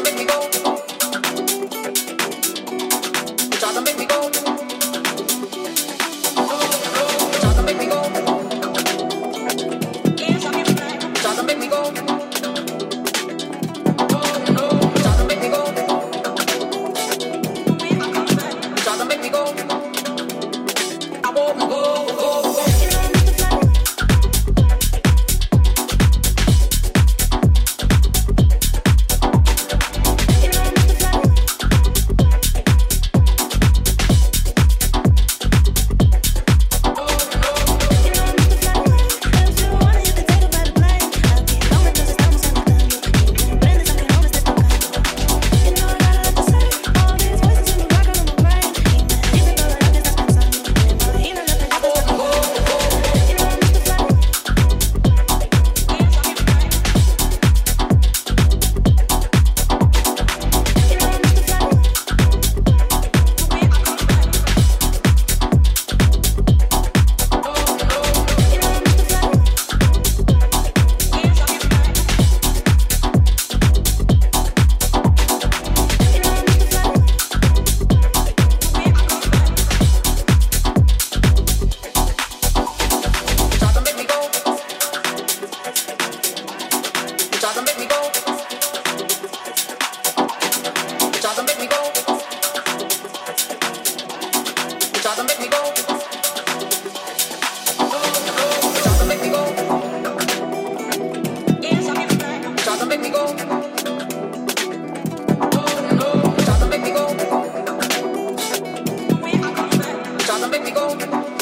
make me go. conmigo.